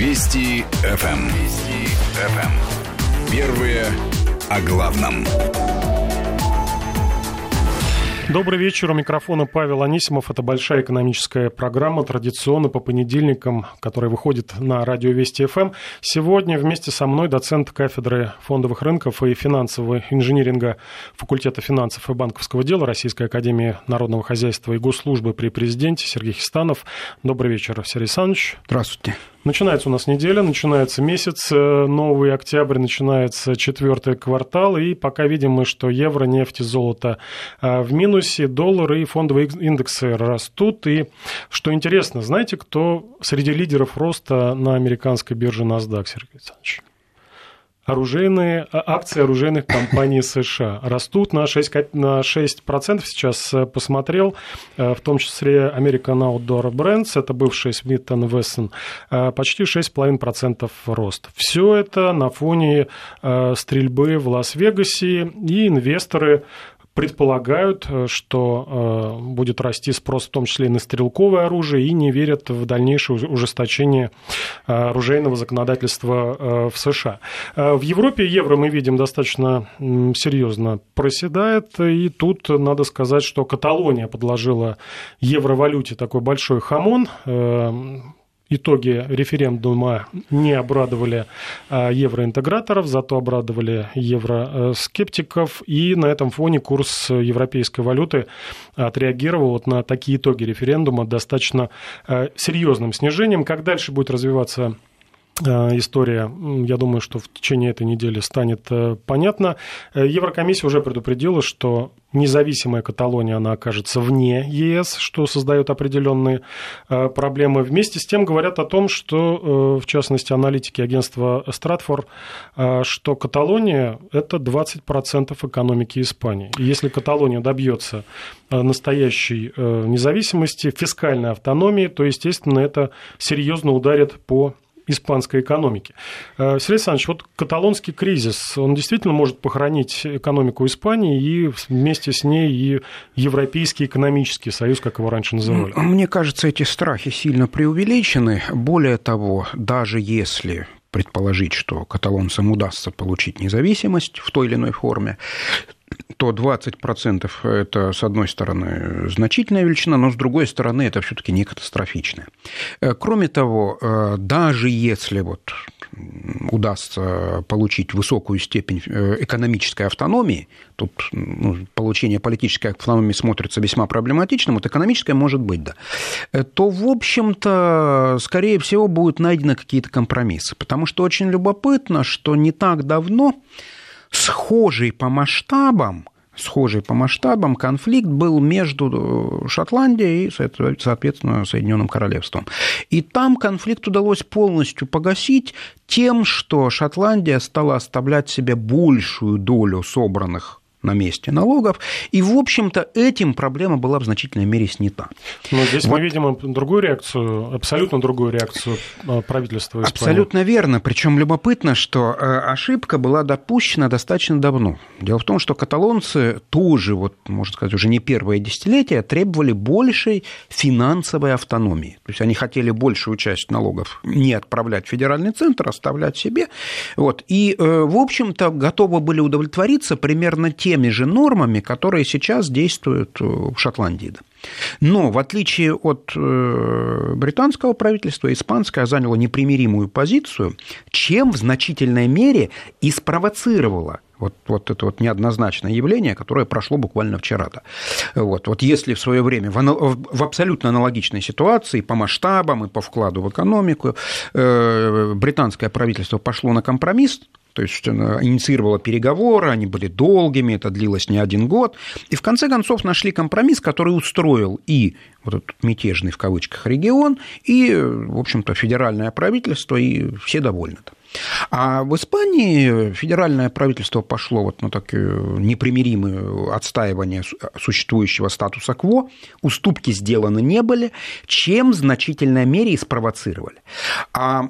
Вести ФМ. Эм. Вести ФМ. Эм. Первые о главном. Добрый вечер. У микрофона Павел Анисимов. Это большая экономическая программа, традиционно по понедельникам, которая выходит на радио Вести ФМ. Сегодня вместе со мной доцент кафедры фондовых рынков и финансового инжиниринга факультета финансов и банковского дела Российской Академии Народного Хозяйства и Госслужбы при президенте Сергей Хистанов. Добрый вечер, Сергей Александрович. Здравствуйте. Начинается у нас неделя, начинается месяц, э, новый октябрь, начинается четвертый квартал, и пока видим мы, что евро, нефть и золото э, в минусе, доллары и фондовые индексы растут. И что интересно, знаете, кто среди лидеров роста на американской бирже NASDAQ, Сергей Александрович? Оружейные, а, акции оружейных компаний США растут на 6%, на 6% сейчас э, посмотрел, э, в том числе American Outdoor Brands, это бывший Smith Wesson, э, почти 6,5% рост. Все это на фоне стрельбы в Лас-Вегасе, и инвесторы предполагают, э, что э, будет расти спрос в том числе и на стрелковое оружие, и не верят в дальнейшее ужесточение э, оружейного законодательства в США. В Европе евро мы видим достаточно серьезно проседает, и тут надо сказать, что Каталония подложила евровалюте такой большой хамон итоги референдума не обрадовали а, евроинтеграторов, зато обрадовали евроскептиков, и на этом фоне курс европейской валюты отреагировал вот на такие итоги референдума достаточно а, серьезным снижением. Как дальше будет развиваться а, история, я думаю, что в течение этой недели станет э, понятна. Э, Еврокомиссия уже предупредила, что независимая Каталония, она окажется вне ЕС, что создает определенные э, проблемы. Вместе с тем говорят о том, что, э, в частности, аналитики агентства Стратфор, э, что Каталония – это 20% экономики Испании. И если Каталония добьется настоящей независимости, фискальной автономии, то, естественно, это серьезно ударит по испанской экономики. Э, Сергей Александрович, вот каталонский кризис, он действительно может похоронить экономику Испании и вместе с ней и Европейский экономический союз, как его раньше называли? Мне кажется, эти страхи сильно преувеличены. Более того, даже если предположить, что каталонцам удастся получить независимость в той или иной форме, то 20% это, с одной стороны, значительная величина, но с другой стороны, это все-таки не катастрофичная. Э, кроме того, э, даже если вот удастся получить высокую степень э, экономической автономии, тут ну, получение политической автономии смотрится весьма проблематичным, вот экономическая может быть, да, то, в общем-то, скорее всего, будут найдены какие-то компромиссы. Потому что очень любопытно, что не так давно схожий по масштабам схожий по масштабам конфликт был между Шотландией и, соответственно, Соединенным Королевством. И там конфликт удалось полностью погасить тем, что Шотландия стала оставлять себе большую долю собранных на месте налогов. И, в общем-то, этим проблема была в значительной мере снята. Но здесь вот. мы видим другую реакцию, абсолютно другую реакцию э, правительства Испании. Абсолютно верно. Причем любопытно, что э, ошибка была допущена достаточно давно. Дело в том, что каталонцы тоже, вот, можно сказать, уже не первое десятилетие, требовали большей финансовой автономии. То есть они хотели большую часть налогов не отправлять в федеральный центр, оставлять себе. Вот. И, э, в общем-то, готовы были удовлетвориться примерно тем, теми же нормами, которые сейчас действуют э, в Шотландии. Но в отличие от э, британского правительства, испанское заняло непримиримую позицию, чем в значительной мере и спровоцировало вот, вот это вот неоднозначное явление, которое прошло буквально вчера. -то. Вот, вот если в свое время в, в абсолютно аналогичной ситуации по масштабам и по вкладу в экономику э, британское правительство пошло на компромисс, то есть она инициировала переговоры, они были долгими, это длилось не один год. И в конце концов нашли компромисс, который устроил и вот этот мятежный в кавычках регион, и, в общем-то, федеральное правительство, и все довольны. -то. А в Испании федеральное правительство пошло вот на такое непримиримое отстаивание существующего статуса кво, уступки сделаны не были, чем в значительной мере и спровоцировали. А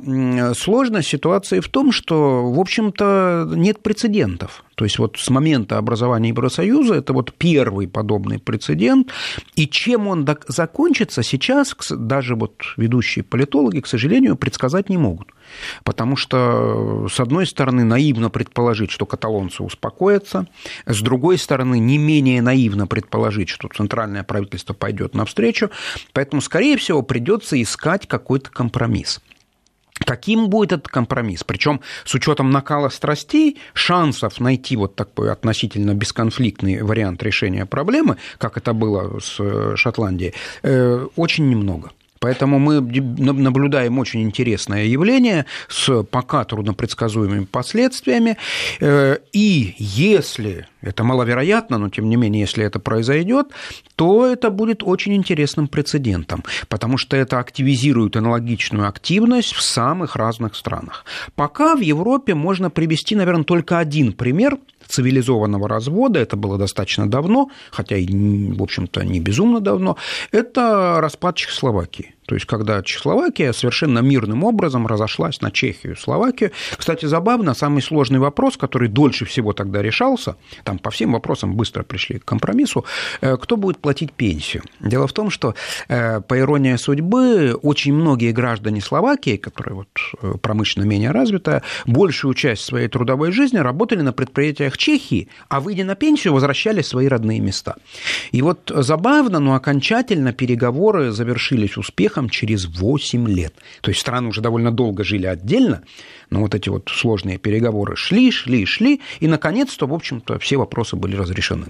сложность ситуации в том, что, в общем-то, нет прецедентов. То есть вот с момента образования Евросоюза это вот первый подобный прецедент. И чем он закончится, сейчас даже вот ведущие политологи, к сожалению, предсказать не могут. Потому что, с одной стороны, наивно предположить, что каталонцы успокоятся, с другой стороны, не менее наивно предположить, что центральное правительство пойдет навстречу, поэтому, скорее всего, придется искать какой-то компромисс. Каким будет этот компромисс? Причем с учетом накала страстей, шансов найти вот такой относительно бесконфликтный вариант решения проблемы, как это было с э, Шотландией, э, очень немного. Поэтому мы наблюдаем очень интересное явление с пока труднопредсказуемыми последствиями. Э, и если, это маловероятно, но тем не менее, если это произойдет, то это будет очень интересным прецедентом, потому что это активизирует аналогичную активность в самых разных странах. Пока в Европе можно привести, наверное, только один пример цивилизованного развода, это было достаточно давно, хотя и, в общем-то, не безумно давно, это распад Чехословакии. То есть, когда Чехословакия совершенно мирным образом разошлась на Чехию Словакию. Кстати, забавно, самый сложный вопрос, который дольше всего тогда решался, там по всем вопросам быстро пришли к компромиссу, э, кто будет платить пенсию. Дело в том, что, э, по иронии судьбы, очень многие граждане Словакии, которые вот э, промышленно менее развитая, большую часть своей трудовой жизни работали на предприятиях Чехии, а выйдя на пенсию, возвращались свои родные места. И вот забавно, но окончательно переговоры завершились успехом успехом через 8 лет. То есть страны уже довольно долго жили отдельно, но вот эти вот сложные переговоры шли, шли, шли, и, наконец-то, в общем-то, все вопросы были разрешены.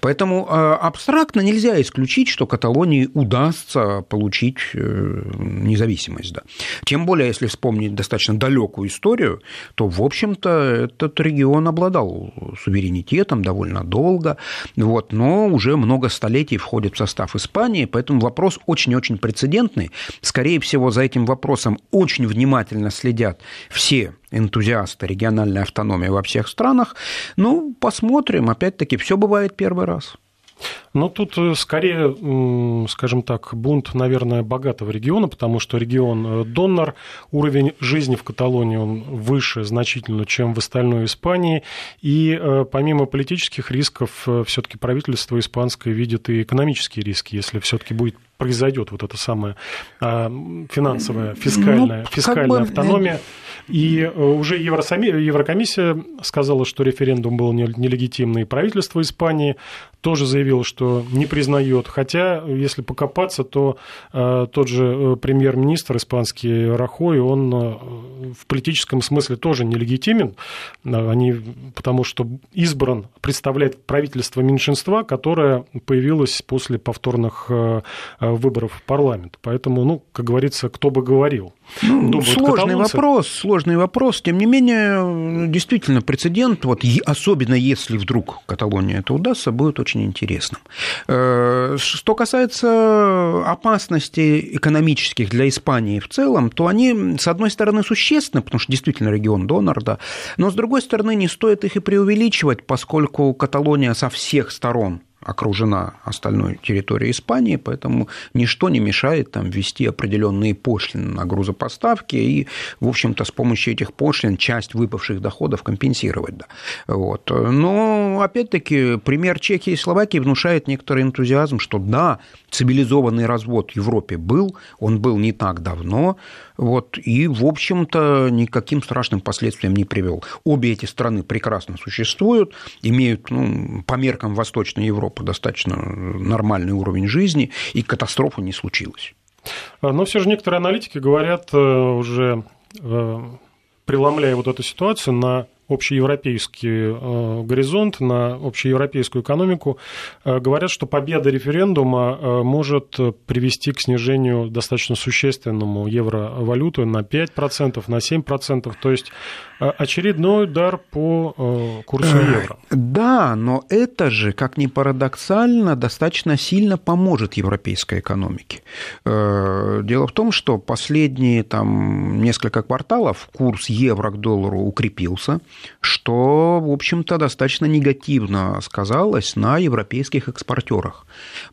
Поэтому э, абстрактно нельзя исключить, что Каталонии удастся получить э, независимость. Да. Тем более, если вспомнить достаточно далекую историю, то, в общем-то, этот регион обладал суверенитетом довольно долго, вот, но уже много столетий входит в состав Испании, поэтому вопрос очень-очень прецедентный. Скорее всего, за этим вопросом очень внимательно следят все энтузиасты региональной автономии во всех странах. Ну, посмотрим. Опять-таки, все бывает первый раз. Ну, тут э, скорее, скажем так, бунт, наверное, богатого региона, потому что регион э, донор, уровень жизни в Каталонии он выше значительно, чем в остальной Испании, и э, помимо политических рисков, все-таки правительство испанское видит и экономические риски, если все-таки будет произойдет вот эта самая а, финансовая, фискальная, ну, фискальная бы... автономия. И э, уже Еврокомиссия сказала, что референдум был нелегитимный. Правительство Испании тоже заявило, что не признает. Хотя, если покопаться, то э, тот же э, премьер-министр испанский Рахой, он в политическом смысле тоже нелегитимен, они, потому что избран, представляет правительство меньшинства, которое появилось после повторных выборов в парламент. Поэтому, ну, как говорится, кто бы говорил. Ну, сложный каталонцы. вопрос, сложный вопрос. Тем не менее, действительно, прецедент, вот, особенно если вдруг Каталония это удастся, будет очень интересным. Э, что касается опасностей экономических для Испании в целом, то они, с одной стороны, существенны, потому что действительно регион донор, да, но с другой стороны, не стоит их и преувеличивать, поскольку Каталония со всех сторон окружена остальной территорией Испании, поэтому ничто не мешает там ввести определенные пошлины на грузопоставки и, в общем-то, с помощью этих пошлин часть выпавших доходов компенсировать. Да. Вот. Но, опять-таки, пример Чехии и Словакии внушает некоторый энтузиазм, что да, цивилизованный развод в Европе был, он был не так давно, вот, и, в общем-то, никаким страшным последствиям не привел. Обе эти страны прекрасно существуют, имеют ну, по меркам Восточной Европы достаточно нормальный уровень жизни, и катастрофа не случилась. Но все же некоторые аналитики говорят э, уже э, преломляя вот эту ситуацию на общеевропейский э, горизонт, на общеевропейскую экономику, э, говорят, что победа референдума э, может привести к снижению достаточно существенному евровалюты на 5%, на 7%. То есть очередной удар по курсу евро. Да, но это же, как ни парадоксально, достаточно сильно поможет европейской экономике. Дело в том, что последние там, несколько кварталов курс евро к доллару укрепился, что, в общем-то, достаточно негативно сказалось на европейских экспортерах,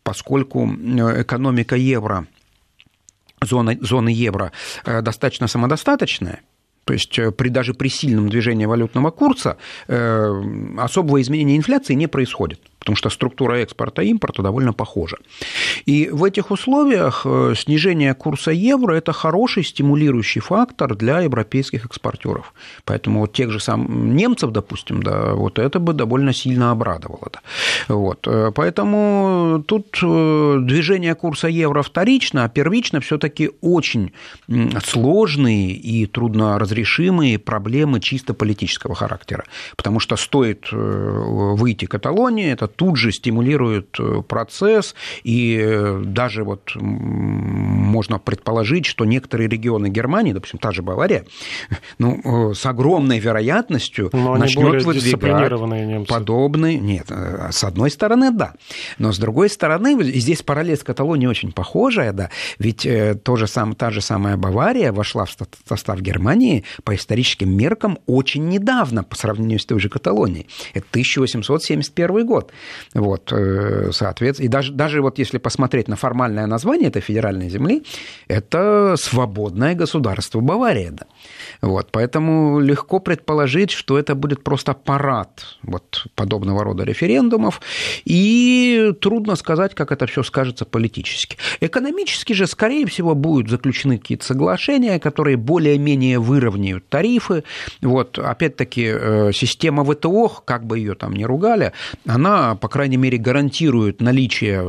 поскольку э, экономика евро, зона, зоны евро э, достаточно самодостаточная, То есть э, при, даже при сильном движении валютного курса э, особого изменения инфляции не происходит потому что структура экспорта и импорта довольно похожа. И в этих условиях э, снижение курса евро – это хороший стимулирующий фактор для европейских экспортеров. Поэтому вот тех же самых немцев, допустим, да, вот это бы довольно сильно обрадовало. Да. Вот. Э, поэтому тут э, движение курса евро вторично, а первично все таки очень сложные и трудно разрешимые проблемы чисто политического характера. Потому что стоит выйти Каталонии, это тут же стимулирует э, процесс, и э, даже вот можно предположить, что некоторые регионы Германии, допустим, та же Бавария, ну, э, с огромной вероятностью начнет выдвигать подобные... Нет, с одной стороны, да. Но с другой стороны, и здесь параллель с Каталонией очень похожая, да, ведь то же сам, та же самая Бавария вошла в состав Германии по историческим меркам очень недавно по сравнению с той же Каталонией. Это 1871 год. Вот, э, соответственно, и даже, даже вот если посмотреть на формальное название этой федеральной земли, это свободное государство Бавария. Да. Вот, поэтому легко предположить, что это будет просто парад вот, подобного рода референдумов, и трудно сказать, как это все скажется политически. Экономически же, скорее всего, будут заключены какие-то соглашения, которые более-менее выровняют тарифы. Вот, опять-таки, э, система ВТО, как бы ее там ни ругали, она, по крайней мере, гарантирует наличие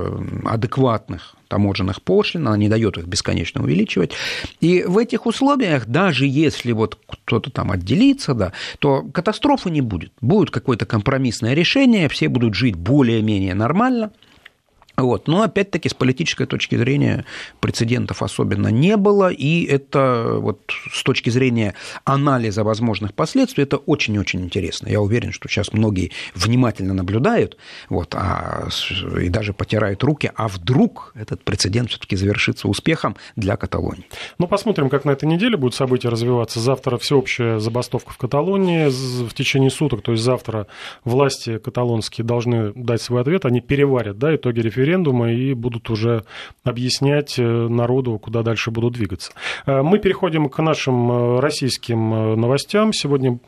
адекватных таможенных пошлин, она не дает их бесконечно увеличивать. И в этих условиях, даже если вот кто-то там отделится, да, то катастрофы не будет. Будет какое-то компромиссное решение, все будут жить более-менее нормально – вот. Но опять-таки с политической точки зрения прецедентов особенно не было, и это вот с точки зрения анализа возможных последствий это очень-очень интересно. Я уверен, что сейчас многие внимательно наблюдают вот, а, и даже потирают руки, а вдруг этот прецедент все-таки завершится успехом для Каталонии. Ну, посмотрим, как на этой неделе будут события развиваться. Завтра всеобщая забастовка в Каталонии в течение суток, то есть завтра власти каталонские должны дать свой ответ, они переварят да, итоги референдума референдума и будут уже объяснять э, народу, куда дальше будут двигаться. Э, мы переходим к нашим э, российским новостям. Сегодня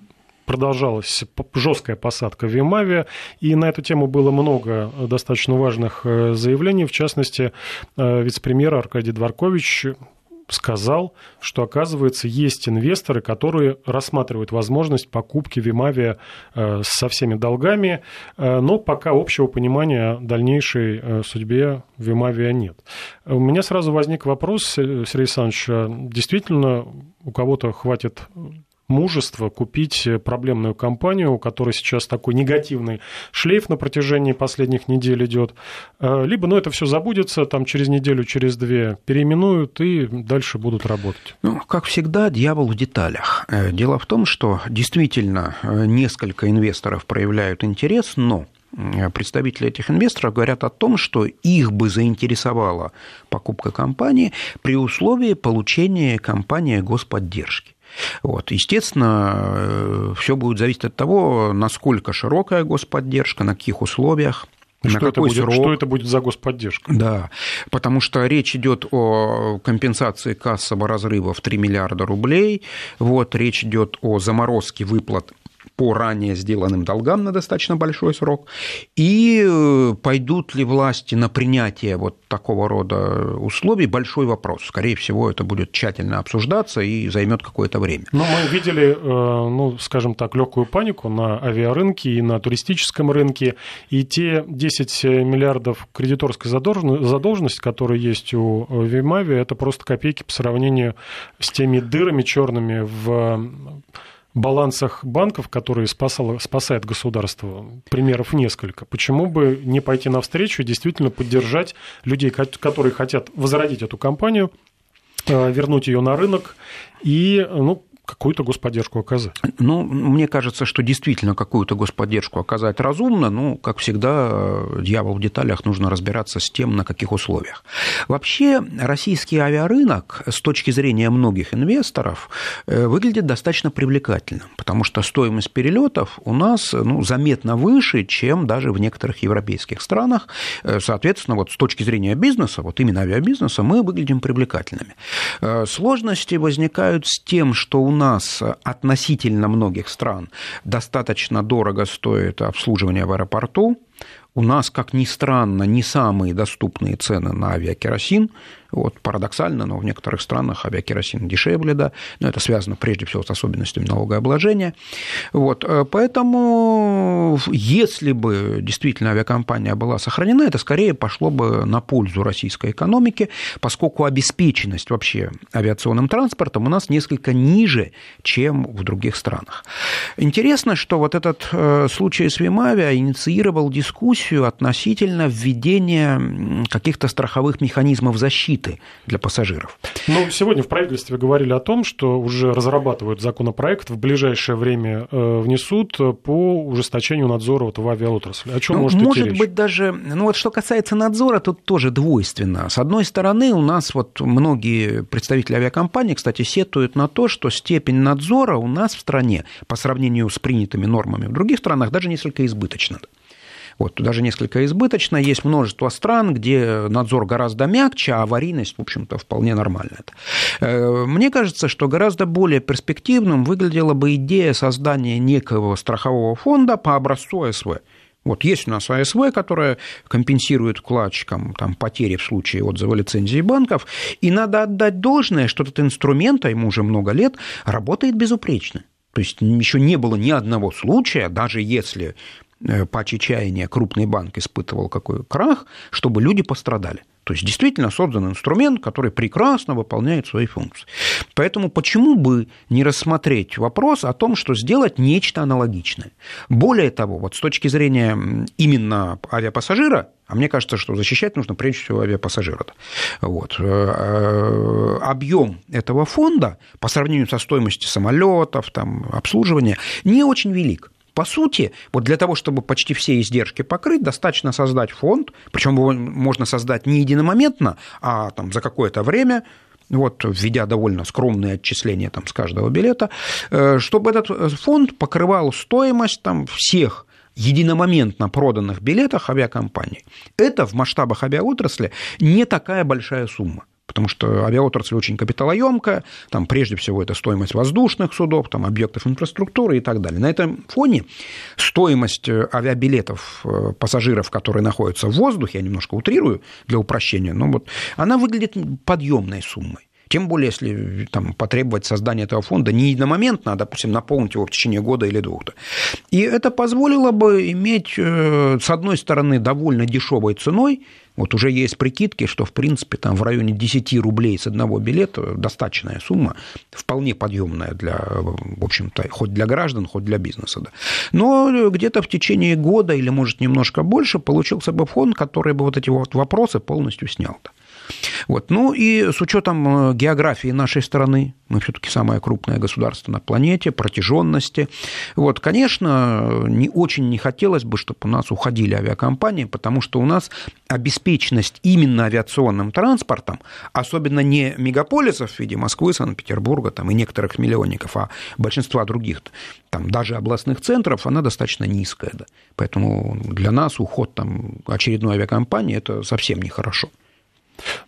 продолжалась жесткая посадка в Вимаве, и на эту тему было много достаточно важных заявлений. В частности, вице-премьер Аркадий Дворкович сказал, что, оказывается, есть инвесторы, которые рассматривают возможность покупки Вимавия э, со всеми долгами, э, но пока общего понимания дальнейшей э, судьбе Вимавия нет. У меня сразу возник вопрос, Сергей Александрович, а действительно у кого-то хватит мужество купить проблемную компанию, у которой сейчас такой негативный шлейф на протяжении последних недель идет, э, либо, ну, это все забудется, там через неделю, через две переименуют и дальше будут работать. Ну, как всегда, дьявол в деталях. Э, дело в том, что действительно э, несколько инвесторов проявляют интерес, но представители этих инвесторов говорят о том, что их бы заинтересовала покупка компании при условии получения компании господдержки. Вот. Естественно, э, все будет зависеть от того, насколько широкая господдержка, на каких условиях. На что, какой это будет, срок? что это будет за господдержка? Да, потому что речь идет о компенсации кассового разрыва в 3 миллиарда рублей, вот, речь идет о заморозке выплат по ранее сделанным долгам на достаточно большой срок, и э, пойдут ли власти на принятие вот такого рода условий, большой вопрос. Скорее всего, это будет тщательно обсуждаться и займет какое-то время. Но мы видели, э, ну, скажем так, легкую панику на авиарынке и на туристическом рынке, и те 10 миллиардов кредиторской задолженности, которые есть у Вимави, это просто копейки по сравнению с теми дырами черными в балансах банков, которые спасало, спасает государство, примеров несколько. Почему бы не пойти навстречу и действительно поддержать людей, которые хотят возродить эту компанию, э, вернуть ее на рынок и ну, какую-то господдержку оказать? Ну, мне кажется, что действительно какую-то господдержку оказать разумно, ну, как всегда, дьявол в деталях, нужно разбираться с тем, на каких условиях. Вообще, российский авиарынок с точки зрения многих инвесторов э, выглядит достаточно привлекательным, потому что стоимость перелетов у нас ну, заметно выше, чем даже в некоторых европейских странах. Э, соответственно, вот с точки зрения бизнеса, вот именно авиабизнеса, мы выглядим привлекательными. Э, сложности возникают с тем, что у нас относительно многих стран достаточно дорого стоит обслуживание в аэропорту, у нас, как ни странно, не самые доступные цены на авиакеросин. Вот, парадоксально, но в некоторых странах авиакеросин дешевле, да, но это связано прежде всего с особенностями налогообложения. Вот, э, поэтому, если бы действительно авиакомпания была сохранена, это скорее пошло бы на пользу российской экономики, поскольку обеспеченность вообще авиационным транспортом у нас несколько ниже, чем в других странах. Интересно, что вот этот э, случай с Вимавиа инициировал дискуссию относительно введения каких-то страховых механизмов защиты защиты для пассажиров. Ну, сегодня в правительстве говорили о том, что уже разрабатывают законопроект, в ближайшее время э, внесут по ужесточению надзора вот в авиаотрасли. О чем ну, может Может идти быть, даже, ну вот что касается надзора, тут тоже двойственно. С одной стороны, у нас вот многие представители авиакомпаний, кстати, сетуют на то, что степень надзора у нас в стране по сравнению с принятыми нормами в других странах даже несколько избыточна. Вот, даже несколько избыточно. Есть множество стран, где надзор гораздо мягче, а аварийность, в общем-то, вполне нормальная. Э, мне кажется, что гораздо более перспективным выглядела бы идея создания некого страхового фонда по образцу АСВ. Вот есть у нас АСВ, которая компенсирует вкладчикам там, потери в случае отзыва лицензии банков, и надо отдать должное, что этот инструмент, а ему уже много лет, работает безупречно. То есть еще не было ни одного случая, даже если Э, по чаяния крупный банк испытывал какой крах, чтобы люди пострадали. То есть действительно создан инструмент, который прекрасно выполняет свои функции. Поэтому почему бы не рассмотреть вопрос о том, что сделать нечто аналогичное? Более того, вот с точки зрения именно авиапассажира, а мне кажется, что защищать нужно прежде всего авиапассажира. Вот. Э, э, Объем этого фонда по сравнению со стоимостью самолетов, там, обслуживания не очень велик. По сути, вот для того, чтобы почти все издержки покрыть, достаточно создать фонд, причем его можно создать не единомоментно, а там, за какое-то время, вот, введя довольно скромные отчисления там, с каждого билета, э, чтобы этот э, фонд покрывал стоимость там, всех единомоментно проданных билетах авиакомпании. Это в масштабах авиаотрасли не такая большая сумма потому что авиаотрасль очень капиталоемкая, там прежде всего это стоимость воздушных судов, там объектов инфраструктуры и так далее. На этом фоне стоимость э, авиабилетов э, пассажиров, которые находятся в воздухе, я немножко утрирую для упрощения, но вот она выглядит подъемной суммой. Тем более, если там, потребовать создания этого фонда не единомоментно, а, допустим, наполнить его в течение года или двух. И это позволило бы иметь, э, с одной стороны, довольно дешевой ценой, вот уже есть прикидки, что, в принципе, там в районе 10 рублей с одного билета достаточная сумма, вполне подъемная для, в общем-то, хоть для граждан, хоть для бизнеса. Да. Но где-то в течение года или, может, немножко больше получился бы фонд, который бы вот эти вот вопросы полностью снял. -то. Вот. Ну и с учетом э, географии нашей страны, мы все-таки самое крупное государство на планете, протяженности, вот, конечно, не очень не хотелось бы, чтобы у нас уходили авиакомпании, потому что у нас обеспеченность именно авиационным транспортом, особенно не мегаполисов в виде Москвы, Санкт-Петербурга там, и некоторых миллионников, а большинства других, там, даже областных центров, она достаточно низкая. Да. Поэтому для нас уход там, очередной авиакомпании – это совсем нехорошо.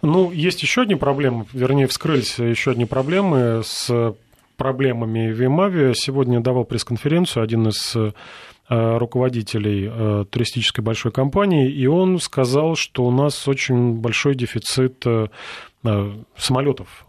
Ну, есть еще одни проблемы, вернее, вскрылись еще одни проблемы с проблемами в Имаве. Сегодня давал пресс-конференцию один из э, руководителей э, туристической большой компании, и он сказал, что у нас очень большой дефицит э, самолетов.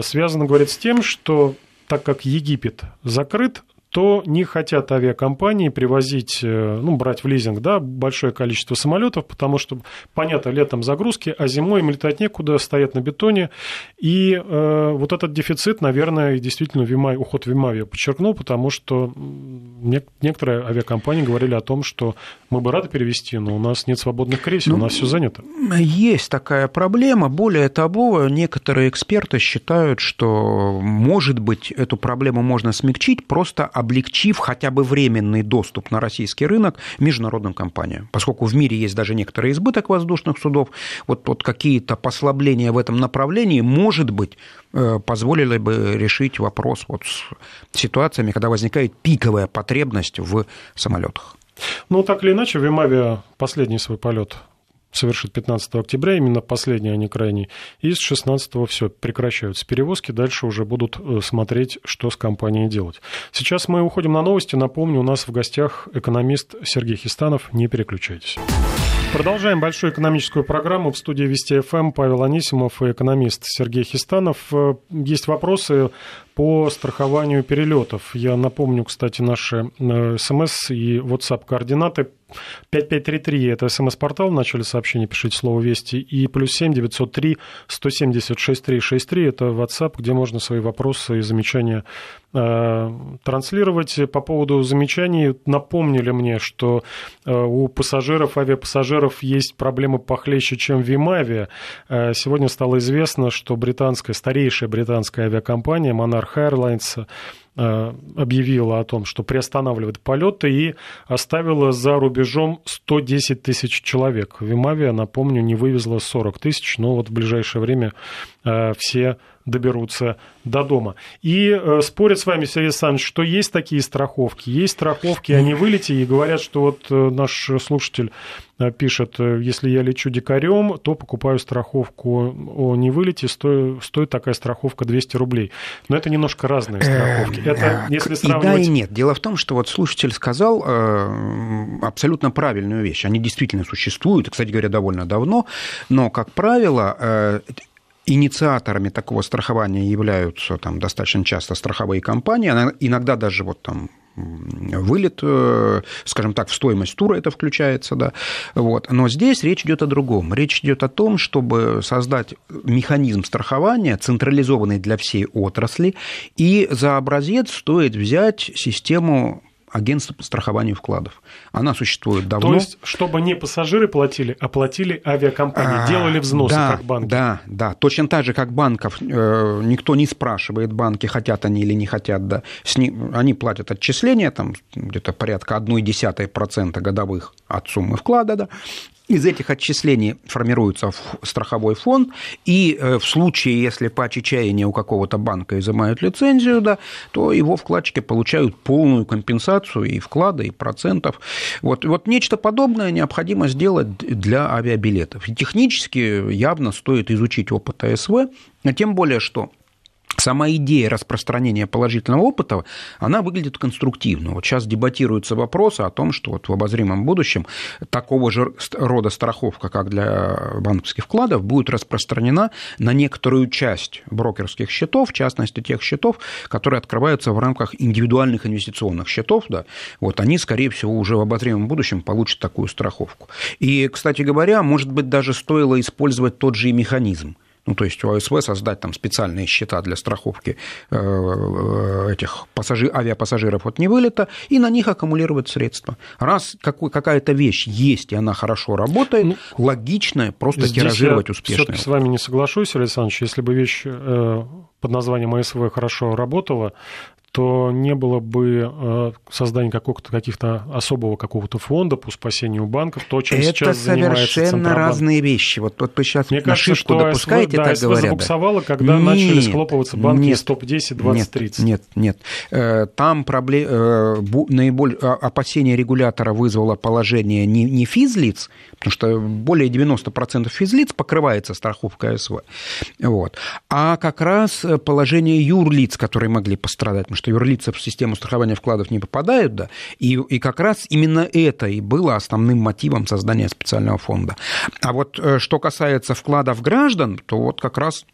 Связано, говорит, с тем, что так как Египет закрыт, то не хотят авиакомпании привозить, э, ну, брать в лизинг, да, большое количество самолетов, потому что, понятно, летом загрузки, а зимой им летать некуда, стоят на бетоне. И э, вот этот дефицит, наверное, действительно Вимай, уход Вимавия подчеркнул, потому что некоторые авиакомпании говорили о том, что мы бы рады перевести, но у нас нет свободных кресел, ну, у нас все занято. Есть такая проблема. Более того, некоторые эксперты считают, что, может быть, эту проблему можно смягчить, просто облегчив хотя бы временный доступ на российский рынок международным компаниям. Поскольку в мире есть даже некоторый избыток воздушных судов, вот, вот какие-то послабления в этом направлении, может быть, э, позволили бы решить вопрос вот с ситуациями, когда возникает пиковая потребность в самолетах. Ну, так или иначе, Вимавия последний свой полет совершит 15 октября, именно последний, а не крайний. И с 16 все, прекращаются перевозки, дальше уже будут э, смотреть, что с компанией делать. Сейчас мы уходим на новости. Напомню, у нас в гостях экономист Сергей Хистанов. Не переключайтесь. Продолжаем большую экономическую программу. В студии Вести ФМ Павел Анисимов и экономист Сергей Хистанов. Э, есть вопросы по страхованию перелетов. Я напомню, кстати, наши э, смс и WhatsApp координаты 5533 – это смс-портал, в начале сообщения пишите слово «Вести», и плюс 7 903 170 6363 – это WhatsApp, где можно свои вопросы и замечания э, транслировать. По поводу замечаний напомнили мне, что э, у пассажиров, авиапассажиров есть проблемы похлеще, чем в Вимаве. Э, сегодня стало известно, что британская, старейшая британская авиакомпания Monarch Airlines объявила о том, что приостанавливает полеты и оставила за рубежом 110 тысяч человек. Вимавия, напомню, не вывезла 40 тысяч, но вот в ближайшее время э, все доберутся до дома. И э, спорят с вами, Сергей Александрович, что есть такие страховки. Есть страховки о невылете, и говорят, что вот э, наш слушатель э, пишет, если я лечу дикарем, то покупаю страховку о невылете, стоит, стоит такая страховка 200 рублей. Но это немножко разные страховки. Это, если сравнивать... И да, и нет. Дело в том, что вот слушатель сказал абсолютно правильную вещь. Они действительно существуют, кстати говоря, довольно давно, но, как правило, Инициаторами такого страхования являются там, достаточно часто страховые компании, иногда даже вот там вылет, э, скажем так, в стоимость тура это включается, да. Вот. Но здесь речь идет о другом. Речь идет о том, чтобы создать механизм страхования, централизованный для всей отрасли, и за образец стоит взять систему агентство по страхованию вкладов. Она существует давно. То есть, чтобы не пассажиры платили, а платили авиакомпании, а, делали взносы, да, как банки. Да, да. Точно так же, как банков, э, никто не спрашивает банки, хотят они или не хотят, да. Они платят отчисления, там где-то порядка 0,1% годовых от суммы вклада, да, из этих отчислений формируется страховой фонд, и э, в случае, если по отчаянию у какого-то банка изымают лицензию, да, то его вкладчики получают полную компенсацию и вклада, и процентов. Вот, вот нечто подобное необходимо сделать для авиабилетов. И технически явно стоит изучить опыт АСВ, тем более, что сама идея распространения положительного опыта, она выглядит конструктивно. Вот сейчас дебатируются вопросы о том, что вот в обозримом будущем такого же рода страховка, как для банковских вкладов, будет распространена на некоторую часть брокерских счетов, в частности тех счетов, которые открываются в рамках индивидуальных инвестиционных счетов. Да, вот они, скорее всего, уже в обозримом будущем получат такую страховку. И, кстати говоря, может быть, даже стоило использовать тот же и механизм ну, то есть у АСВ создать там специальные счета для страховки э, э, этих пассажир, авиапассажиров от невылета и на них аккумулировать средства. Раз какая-то вещь есть, и она хорошо работает, ну, логично просто тиражировать успешно. Я с вами не соглашусь, Александр, если бы вещь э, под названием АСВ хорошо работала, то не было бы э, создания каких-то особого какого-то фонда по спасению банков, то, чем это сейчас занимается Это совершенно разные вещи. Вот, вот вы сейчас Мне кажется, что допускаете, СВ, да, так СВ говорят. забуксовало, когда нет, начали схлопываться банки нет, из топ-10, 20, 30. Нет, нет. Э, там проблем, э, наиболее опасение регулятора вызвало положение не, не физлиц, потому что более 90% физлиц покрывается страховкой СВ, вот, а как раз положение юрлиц, которые могли пострадать, потому что юрлица в систему страхования вкладов не попадают, да, и, и как раз именно это и было основным мотивом создания специального фонда. А вот э, что касается вкладов граждан, то вот как раз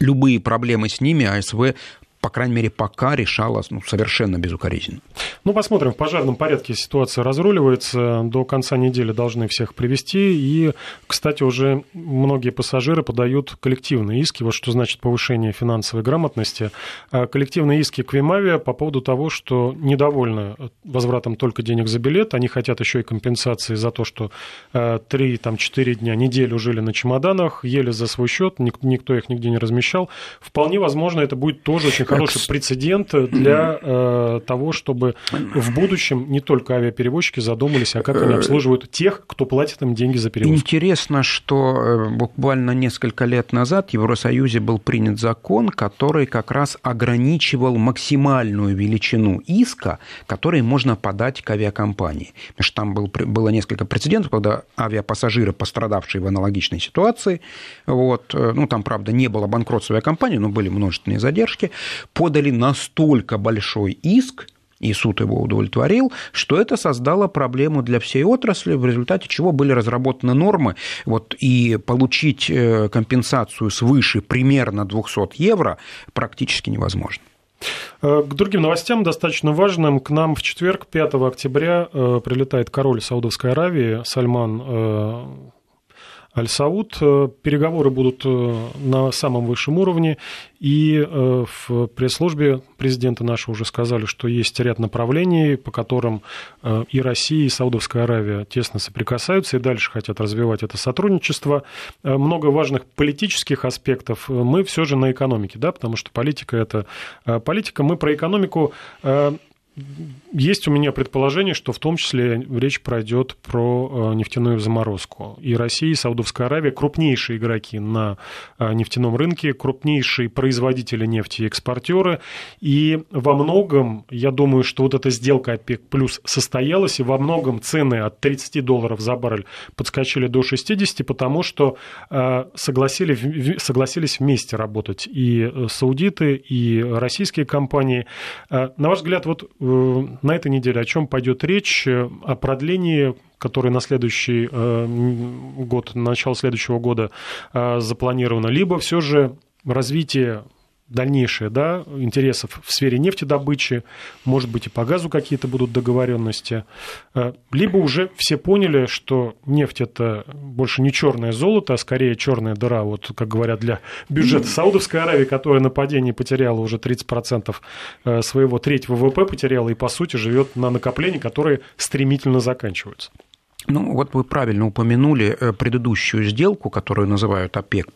любые проблемы с ними АСВ по крайней мере, пока решалась ну, совершенно безукоризненно. Ну, посмотрим. В пожарном порядке ситуация разруливается. До конца недели должны всех привести. И, кстати, уже многие пассажиры подают коллективные иски. Вот что значит повышение финансовой грамотности. А коллективные иски к Вимавия по поводу того, что недовольны возвратом только денег за билет. Они хотят еще и компенсации за то, что 3-4 э, дня, неделю жили на чемоданах, ели за свой счет, никто их нигде не размещал. Вполне возможно, это будет тоже очень хороший прецедент для э, того, чтобы в будущем не только авиаперевозчики задумались, а как они обслуживают тех, кто платит им деньги за перевозку. Интересно, что буквально несколько лет назад в Евросоюзе был принят закон, который как раз ограничивал максимальную величину иска, который можно подать к авиакомпании. Потому что там был, было несколько прецедентов, когда авиапассажиры, пострадавшие в аналогичной ситуации, вот, ну, там, правда, не было банкротства авиакомпании, но были множественные задержки, подали настолько большой иск, и суд его удовлетворил, что это создало проблему для всей отрасли, в результате чего были разработаны нормы, вот, и получить э, компенсацию свыше примерно 200 евро практически невозможно. Э, к другим новостям, достаточно важным, к нам в четверг, 5 октября, э, прилетает король Саудовской Аравии Сальман Аль-Сауд. Э, переговоры будут э, на самом высшем уровне, и э, в пресс-службе президента нашего уже сказали, что есть ряд направлений, по которым и Россия, и Саудовская Аравия тесно соприкасаются и дальше хотят развивать это сотрудничество. Много важных политических аспектов мы все же на экономике, да, потому что политика – это политика. Мы про экономику есть у меня предположение, что в том числе речь пройдет про э, нефтяную заморозку. И Россия, и Саудовская Аравия крупнейшие игроки на э, нефтяном рынке, крупнейшие производители нефти и экспортеры. И во многом, я думаю, что вот эта сделка ОПЕК плюс состоялась, и во многом цены от 30 долларов за баррель подскочили до 60, потому что э, согласили, согласились вместе работать и саудиты, и российские компании. На ваш взгляд, вот на этой неделе о чем пойдет речь? Э, о продлении которое на следующий э, год, начало следующего года запланировано, либо все же развитие дальнейшее да, интересов в сфере нефтедобычи, может быть, и по газу какие-то будут договоренности, э, либо уже все поняли, что нефть это больше не черное золото, а скорее черная дыра, вот как говорят для бюджета Саудовской Аравии, которая на падении потеряла уже 30% э, своего третьего ВВП потеряла и, по сути, живет на накоплении, которые стремительно заканчиваются. Ну, вот вы правильно упомянули э, предыдущую сделку, которую называют ОПЕК+.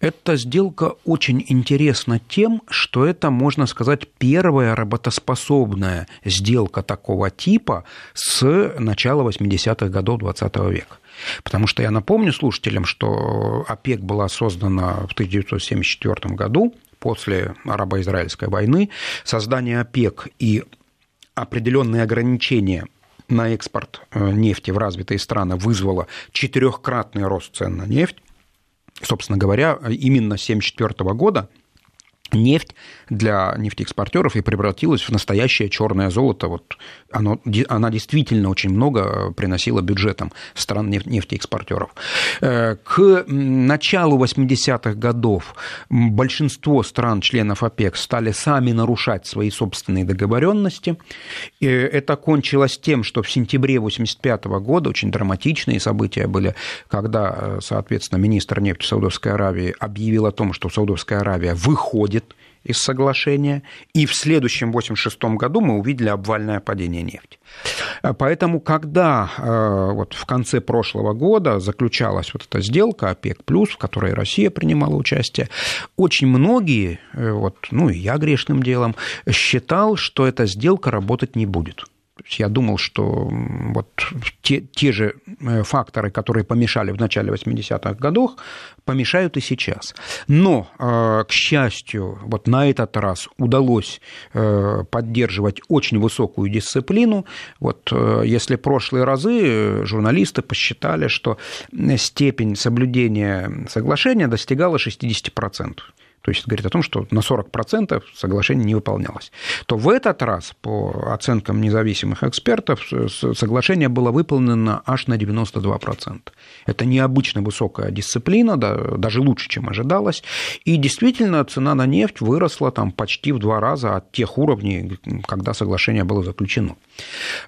Эта сделка очень интересна тем, что это, можно сказать, первая работоспособная сделка такого типа с начала 80-х годов 20 века. Потому что я напомню слушателям, что ОПЕК была создана в 1974 году после арабо-израильской войны. Создание ОПЕК и определенные ограничения на экспорт э, нефти в развитые страны вызвало четырехкратный рост цен на нефть. Собственно говоря, именно с 1974 года нефть для нефтеэкспортеров и превратилась в настоящее черное золото. Вот оно, она действительно очень много приносила бюджетам стран нефтеэкспортеров. Э, к началу 80-х годов большинство стран-членов ОПЕК стали сами нарушать свои собственные договоренности. Это кончилось тем, что в сентябре 85 года очень драматичные события были, когда, э, соответственно, министр нефти Саудовской Аравии объявил о том, что Саудовская Аравия выходит из соглашения, и в следующем 86 году мы увидели обвальное падение нефти. Поэтому, когда э, вот в конце прошлого года заключалась вот эта сделка ОПЕК+, в которой Россия принимала участие, очень многие, э, вот, ну и я грешным делом, считал, что эта сделка работать не будет. Я думал, что вот те, те же э, факторы, которые помешали в начале 80-х годов, помешают и сейчас. Но, э, к счастью, вот на этот раз удалось э, поддерживать очень высокую дисциплину. Вот если прошлые разы журналисты посчитали, что степень соблюдения соглашения достигала 60% то есть говорит о том, что на 40% соглашение не выполнялось, то в этот раз, по оценкам независимых экспертов, соглашение было выполнено аж на 92%. Это необычно высокая дисциплина, да, даже лучше, чем ожидалось, и действительно цена на нефть выросла там почти в два раза от тех уровней, когда соглашение было заключено.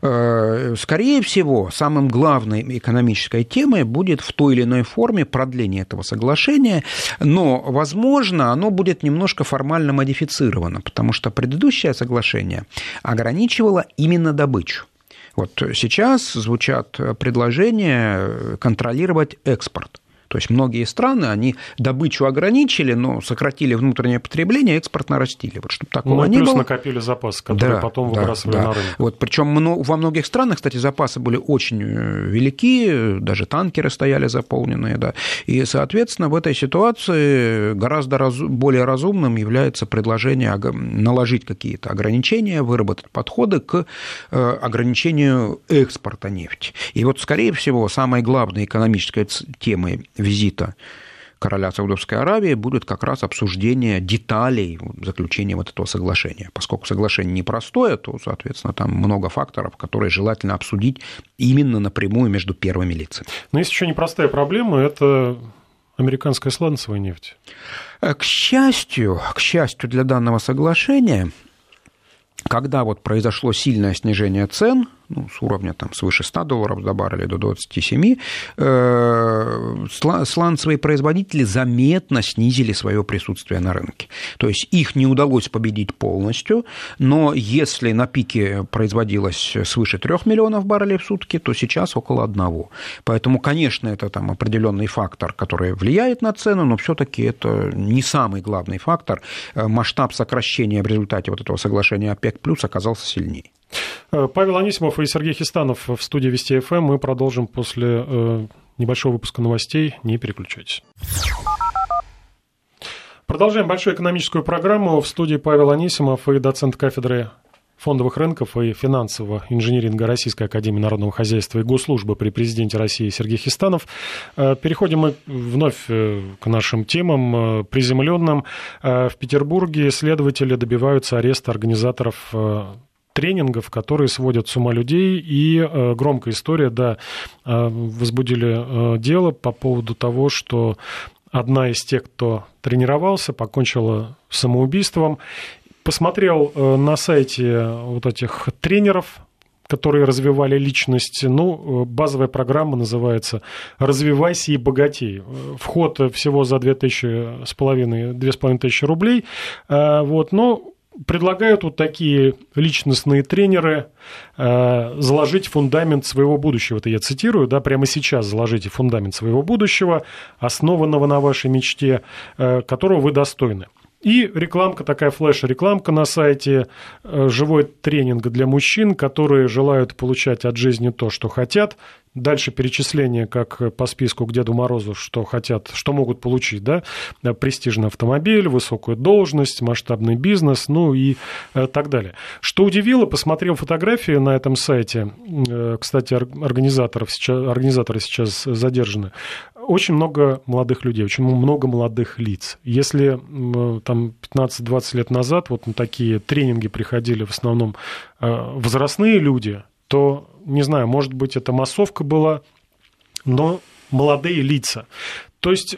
Э, скорее всего, самым главной экономической темой будет в той или иной форме продление этого соглашения, но, возможно, оно будет немножко формально модифицировано, потому что предыдущее соглашение ограничивало именно добычу. Вот сейчас звучат предложения контролировать экспорт. То есть многие страны, они добычу ограничили, но сократили внутреннее потребление, экспорт нарастили. Вот чтобы такого ну, не плюс было. накопили запасы, которые да, потом да, выбрасывали да. на рынок. Вот, причем во многих странах, кстати, запасы были очень э, велики, даже танкеры стояли заполненные, да. И, соответственно, в этой ситуации гораздо раз, более разумным является предложение наложить какие-то ограничения, выработать подходы к э, ограничению экспорта нефти. И вот, скорее всего, самой главной экономической темой визита короля Саудовской Аравии будет как раз обсуждение деталей заключения вот этого соглашения. Поскольку соглашение непростое, то, соответственно, там много факторов, которые желательно обсудить именно напрямую между первыми лицами. Но есть еще непростая проблема – это американская сланцевая нефть. К счастью, к счастью для данного соглашения, когда вот произошло сильное снижение цен – ну, с уровня там, свыше 100 долларов за баррель до 27, э, сланцевые производители заметно снизили свое присутствие на рынке. То есть их не удалось победить полностью, но если на пике производилось свыше 3 миллионов баррелей в сутки, то сейчас около одного. Поэтому, конечно, это там определенный фактор, который влияет на цену, но все-таки это не самый главный фактор. Э, масштаб сокращения в результате вот этого соглашения ОПЕК плюс оказался сильнее. Э, Павел Анисимов и Сергей Хистанов в студии Вести ФМ. Мы продолжим после э, небольшого выпуска новостей. Не переключайтесь. Продолжаем большую экономическую программу. В студии Павел Анисимов и доцент кафедры фондовых рынков и финансового инжиниринга Российской Академии Народного Хозяйства и Госслужбы при президенте России Сергей Хистанов. Э, переходим мы вновь к нашим темам приземленным. В Петербурге следователи добиваются ареста организаторов тренингов, которые сводят с ума людей. И э, громкая история, да, э, возбудили э, дело по поводу того, что одна из тех, кто тренировался, покончила самоубийством. Посмотрел на сайте вот этих тренеров, которые развивали личность. Ну, базовая программа называется «Развивайся и богатей». Вход всего за 2 тысячи с половиной, 2,5 тысячи рублей. Вот, но предлагают вот такие личностные тренеры э, заложить фундамент своего будущего. Это я цитирую, да, прямо сейчас заложите фундамент своего будущего, основанного на вашей мечте, э, которого вы достойны. И рекламка, такая флеш-рекламка на сайте, э, живой тренинг для мужчин, которые желают получать от жизни то, что хотят, Дальше перечисление, как по списку к Деду Морозу, что хотят, что могут получить, да, престижный автомобиль, высокую должность, масштабный бизнес, ну и э, так далее. Что удивило, посмотрел фотографии на этом сайте, э, кстати, организаторов сейчас, организаторы сейчас задержаны, очень много молодых людей, очень много молодых лиц. Если там 15-20 лет назад вот на такие тренинги приходили в основном э, возрастные люди, то, не знаю, может быть, это массовка была, но молодые лица. То есть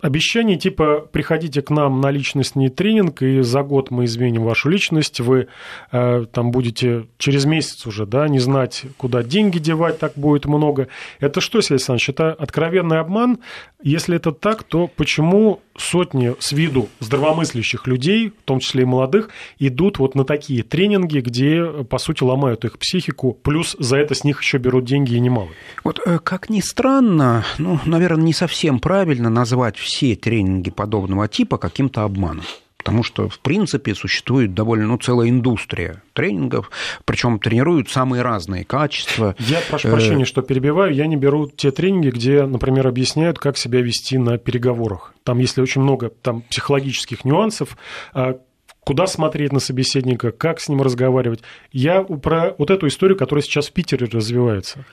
обещание типа приходите к нам на личностный тренинг, и за год мы изменим вашу личность, вы э, там будете через месяц уже, да, не знать, куда деньги девать, так будет много. Это что, Сергей Александрович, это откровенный обман? Если это так, то почему сотни с виду здравомыслящих людей, в том числе и молодых, идут вот на такие тренинги, где, по сути, ломают их психику, плюс за это с них еще берут деньги и немалые? Вот э, как ни странно, ну, наверное, не совсем правильно назвать все тренинги подобного типа каким-то обманом. Потому что, в принципе, существует довольно ну, целая индустрия тренингов, причем тренируют самые разные качества. Я прошу прощения, что перебиваю, я не беру те тренинги, где, например, объясняют, как себя вести на переговорах. Там, если очень много там, психологических нюансов, а, куда смотреть на собеседника, как с ним разговаривать. Я про вот эту историю, которая сейчас в Питере развивается,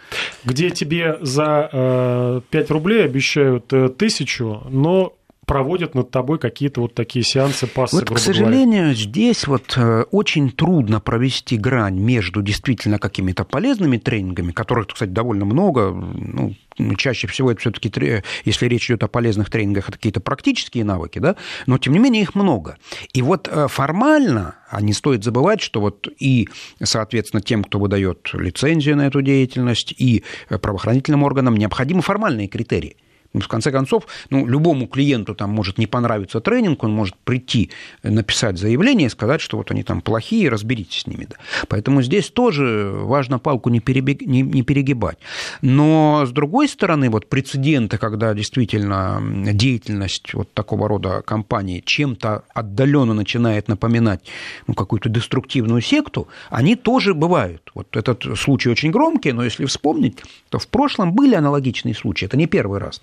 где тебе за 5 э, рублей обещают э, тысячу, но проводят над тобой какие-то вот такие сеансы пассы, Вот, к сожалению, говоря. здесь вот э, очень трудно провести грань между действительно какими-то полезными тренингами, которых, кстати, довольно много, ну, чаще всего это все-таки, если речь идет о полезных тренингах, это какие-то практические навыки, да, но тем не менее их много. И вот э, формально, а не стоит забывать, что вот и, соответственно, тем, кто выдает лицензию на эту деятельность, и э, правоохранительным органам необходимы формальные критерии – Ну, в конце концов, ну, любому клиенту там может не понравиться тренинг, он может прийти, написать заявление и сказать, что вот они там плохие, разберитесь с ними. Да. Поэтому здесь тоже важно палку не, перебег... не, не перегибать. Но, с другой стороны, вот прецеденты, когда действительно деятельность вот такого рода компании чем-то отдаленно начинает напоминать ну, какую-то деструктивную секту, они тоже бывают. Вот этот случай очень громкий, но если вспомнить, то в прошлом были аналогичные случаи. Это не первый раз.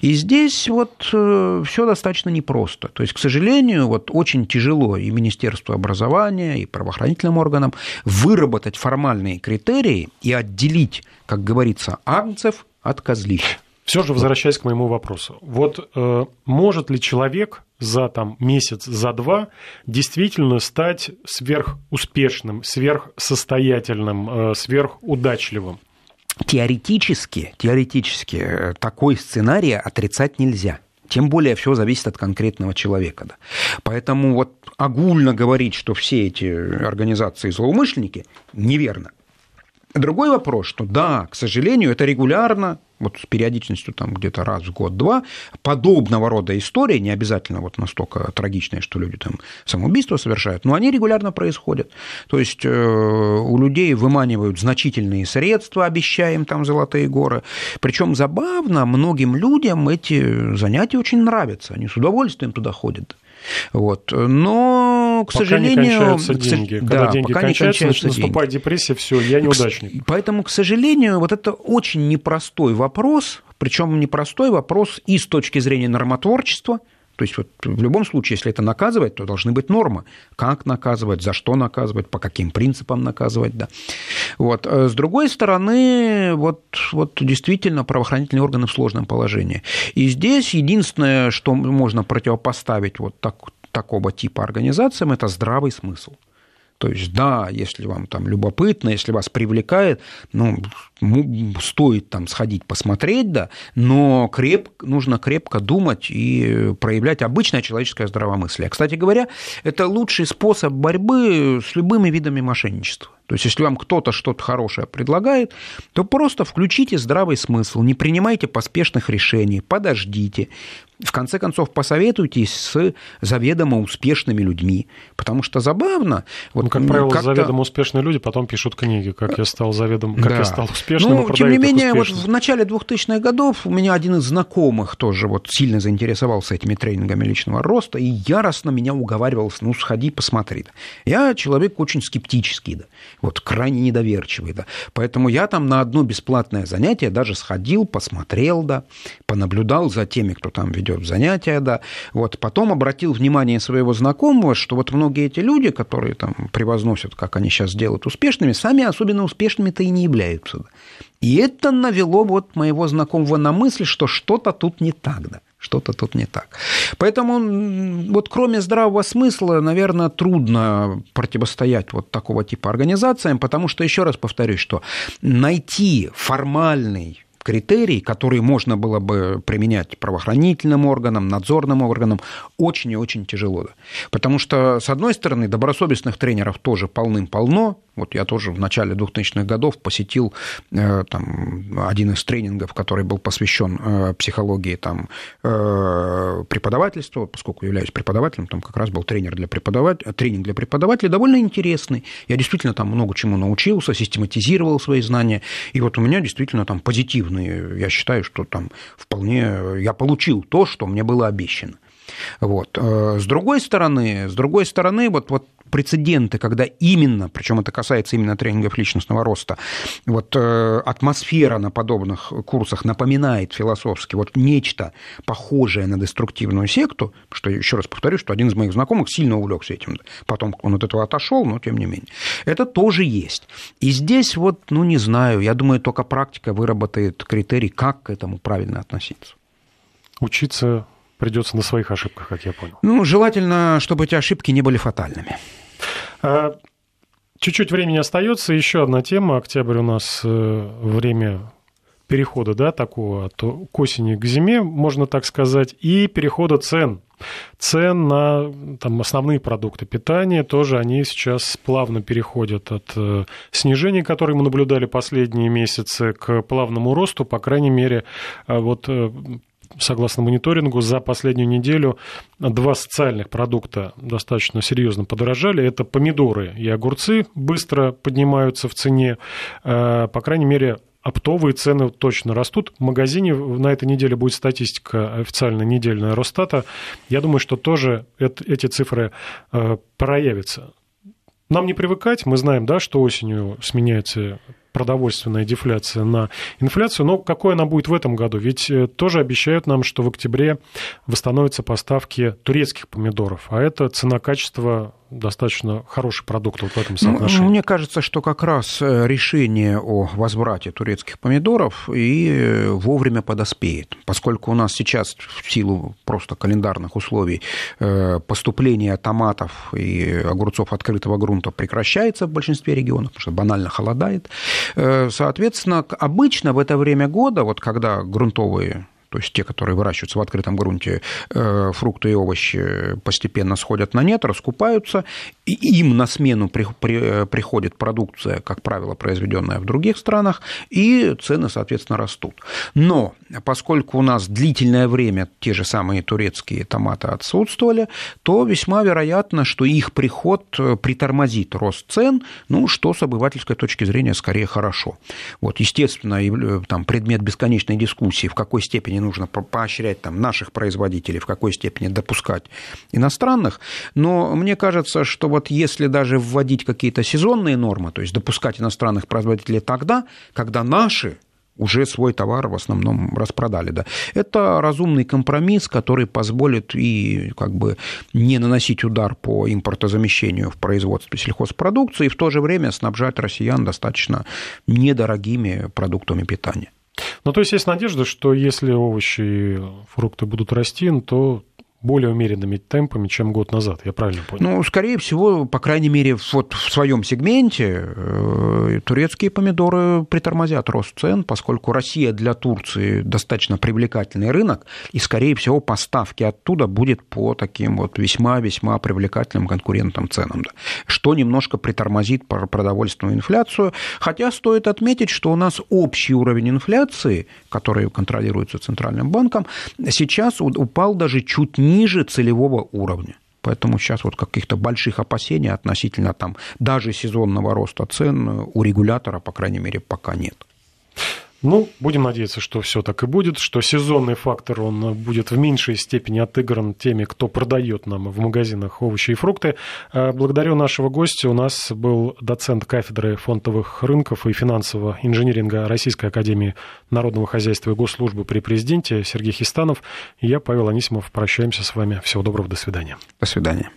И здесь вот э, все достаточно непросто. То есть, к сожалению, вот очень тяжело и Министерству образования, и правоохранительным органам выработать формальные критерии и отделить, как говорится, агнцев от козлищ. Все же возвращаясь к моему вопросу, вот э, может ли человек за там, месяц, за два действительно стать сверхуспешным, сверхсостоятельным, э, сверхудачливым? Теоретически, теоретически э, такой сценарий отрицать нельзя. Тем более все зависит от конкретного человека. Да. Поэтому вот огульно говорить, что все эти организации злоумышленники, неверно. Другой вопрос, что да, к сожалению, это регулярно вот с периодичностью там где-то раз в год-два, подобного рода истории, не обязательно вот настолько трагичные, что люди там самоубийство совершают, но они регулярно происходят. То есть э, у людей выманивают значительные средства, обещая им там золотые горы. Причем забавно, многим людям эти занятия очень нравятся, они с удовольствием туда ходят. Вот. Но, к пока сожалению... не деньги. Когда да, деньги пока кончаются, не кончаются наступает деньги. депрессия, все, я неудачник. Поэтому, к сожалению, вот это очень непростой вопрос, причем непростой вопрос и с точки зрения нормотворчества, то есть вот в любом случае, если это наказывать, то должны быть нормы. Как наказывать, за что наказывать, по каким принципам наказывать. Да. Вот. Э, с другой стороны, вот, вот действительно правоохранительные органы в сложном положении. И здесь единственное, что можно противопоставить вот так, такого типа организациям, это здравый смысл. То есть, да, если вам там любопытно, если вас привлекает, ну, стоит там сходить посмотреть, да, но креп, нужно крепко думать и проявлять обычное человеческое здравомыслие. Кстати говоря, это лучший способ борьбы с любыми видами мошенничества. То есть, если вам кто-то что-то хорошее предлагает, то просто включите здравый смысл, не принимайте поспешных решений, подождите, в конце концов, посоветуйтесь с заведомо успешными людьми, потому что забавно... Вот, ну, как правило, заведомо успешные люди потом пишут книги, как я стал заведомо, как да. я стал успешным, ну, тем не менее, вот в начале 2000-х годов у меня один из знакомых тоже вот сильно заинтересовался этими тренингами личного роста и яростно меня уговаривал, ну, сходи, посмотри. Я человек очень скептический, да, вот крайне недоверчивый, да, поэтому я там на одно бесплатное занятие даже сходил, посмотрел, да, понаблюдал за теми, кто там ведет занятия, да. Вот потом обратил внимание своего знакомого, что вот многие эти люди, которые там превозносят, как они сейчас делают успешными, сами особенно успешными-то и не являются. Да. И это навело вот моего знакомого на мысль, что что-то тут не так, да что-то тут не так. Поэтому вот кроме здравого смысла, наверное, трудно противостоять вот такого типа организациям, потому что, еще раз повторюсь, что найти формальный критерий, которые можно было бы применять правоохранительным органам, надзорным органам, очень и очень тяжело. Потому что, с одной стороны, добросовестных тренеров тоже полным-полно. Вот я тоже в начале 2000-х годов посетил э, там, один из тренингов, который был посвящен э, психологии там, э, преподавательства, поскольку являюсь преподавателем, там как раз был тренер для преподавателя, тренинг для преподавателей, довольно интересный. Я действительно там много чему научился, систематизировал свои знания, и вот у меня действительно там позитивные. Я считаю, что там вполне я получил то, что мне было обещано. Вот. Э, с другой стороны, с другой стороны, вот, вот прецеденты, когда именно, причем это касается именно тренингов личностного роста, вот э, атмосфера на подобных курсах напоминает философски вот нечто похожее на деструктивную секту, что еще раз повторю, что один из моих знакомых сильно увлекся этим, потом он от этого отошел, но тем не менее. Это тоже есть. И здесь вот, ну не знаю, я думаю, только практика выработает критерий, как к этому правильно относиться. Учиться придется на своих ошибках, как я понял. Ну, желательно, чтобы эти ошибки не были фатальными. А, чуть-чуть времени остается. Еще одна тема. Октябрь у нас э, время перехода, да, такого от к осени к зиме, можно так сказать, и перехода цен. Цен на там, основные продукты питания тоже они сейчас плавно переходят от э, снижения, которое мы наблюдали последние месяцы, к плавному росту, по крайней мере, э, вот согласно мониторингу, за последнюю неделю два социальных продукта достаточно серьезно подорожали. Это помидоры и огурцы быстро поднимаются в цене. По крайней мере, оптовые цены точно растут. В магазине на этой неделе будет статистика официальная недельная Росстата. Я думаю, что тоже эти цифры проявятся. Нам не привыкать, мы знаем, да, что осенью сменяется продовольственная дефляция на инфляцию. Но какой она будет в этом году? Ведь э, тоже обещают нам, что в октябре восстановятся поставки турецких помидоров. А это цена-качество достаточно хороший продукт вот в этом соотношении. Ну, мне кажется, что как раз э, решение о возврате турецких помидоров и э, вовремя подоспеет, поскольку у нас сейчас в силу просто календарных условий поступление томатов и огурцов открытого грунта прекращается в большинстве регионов, потому что банально холодает. Э, соответственно, обычно в это время года, вот когда грунтовые то есть те, которые выращиваются в открытом грунте, э, фрукты и овощи постепенно сходят на нет, раскупаются, и им на смену при, при, приходит продукция, как правило, произведенная в других странах, и цены, соответственно, растут. Но поскольку у нас длительное время те же самые турецкие томаты отсутствовали, то весьма вероятно, что их приход э, притормозит рост цен, ну, что с обывательской точки зрения скорее хорошо. Вот, естественно, там, предмет бесконечной дискуссии, в какой степени нужно поощрять там, наших производителей, в какой степени допускать иностранных. Но мне кажется, что вот если даже вводить какие-то сезонные нормы, то есть допускать иностранных производителей тогда, когда наши уже свой товар в основном распродали. Да. Это разумный компромисс, который позволит и как бы не наносить удар по импортозамещению в производстве сельхозпродукции, и в то же время снабжать россиян достаточно недорогими продуктами питания. Ну, то есть есть надежда, что если овощи и фрукты будут расти, то более умеренными темпами, чем год назад, я правильно понял? Ну, скорее всего, по крайней мере, вот в своем сегменте э, турецкие помидоры притормозят рост цен, поскольку Россия для Турции достаточно привлекательный рынок, и, скорее всего, поставки оттуда будет по таким вот весьма-весьма привлекательным конкурентным ценам, да, что немножко притормозит продовольственную инфляцию, хотя стоит отметить, что у нас общий уровень инфляции, который контролируется Центральным банком, сейчас упал даже чуть не ниже целевого уровня. Поэтому сейчас вот каких-то больших опасений относительно там даже сезонного роста цен у регулятора, по крайней мере, пока нет. Ну, будем надеяться, что все так и будет, что сезонный фактор, он будет в меньшей степени отыгран теми, кто продает нам в магазинах овощи и фрукты. А, благодарю нашего гостя. У нас был доцент кафедры фондовых рынков и финансового инжиниринга Российской Академии Народного Хозяйства и Госслужбы при президенте Сергей Хистанов. И я, Павел Анисимов, прощаемся с вами. Всего доброго, до свидания. До свидания.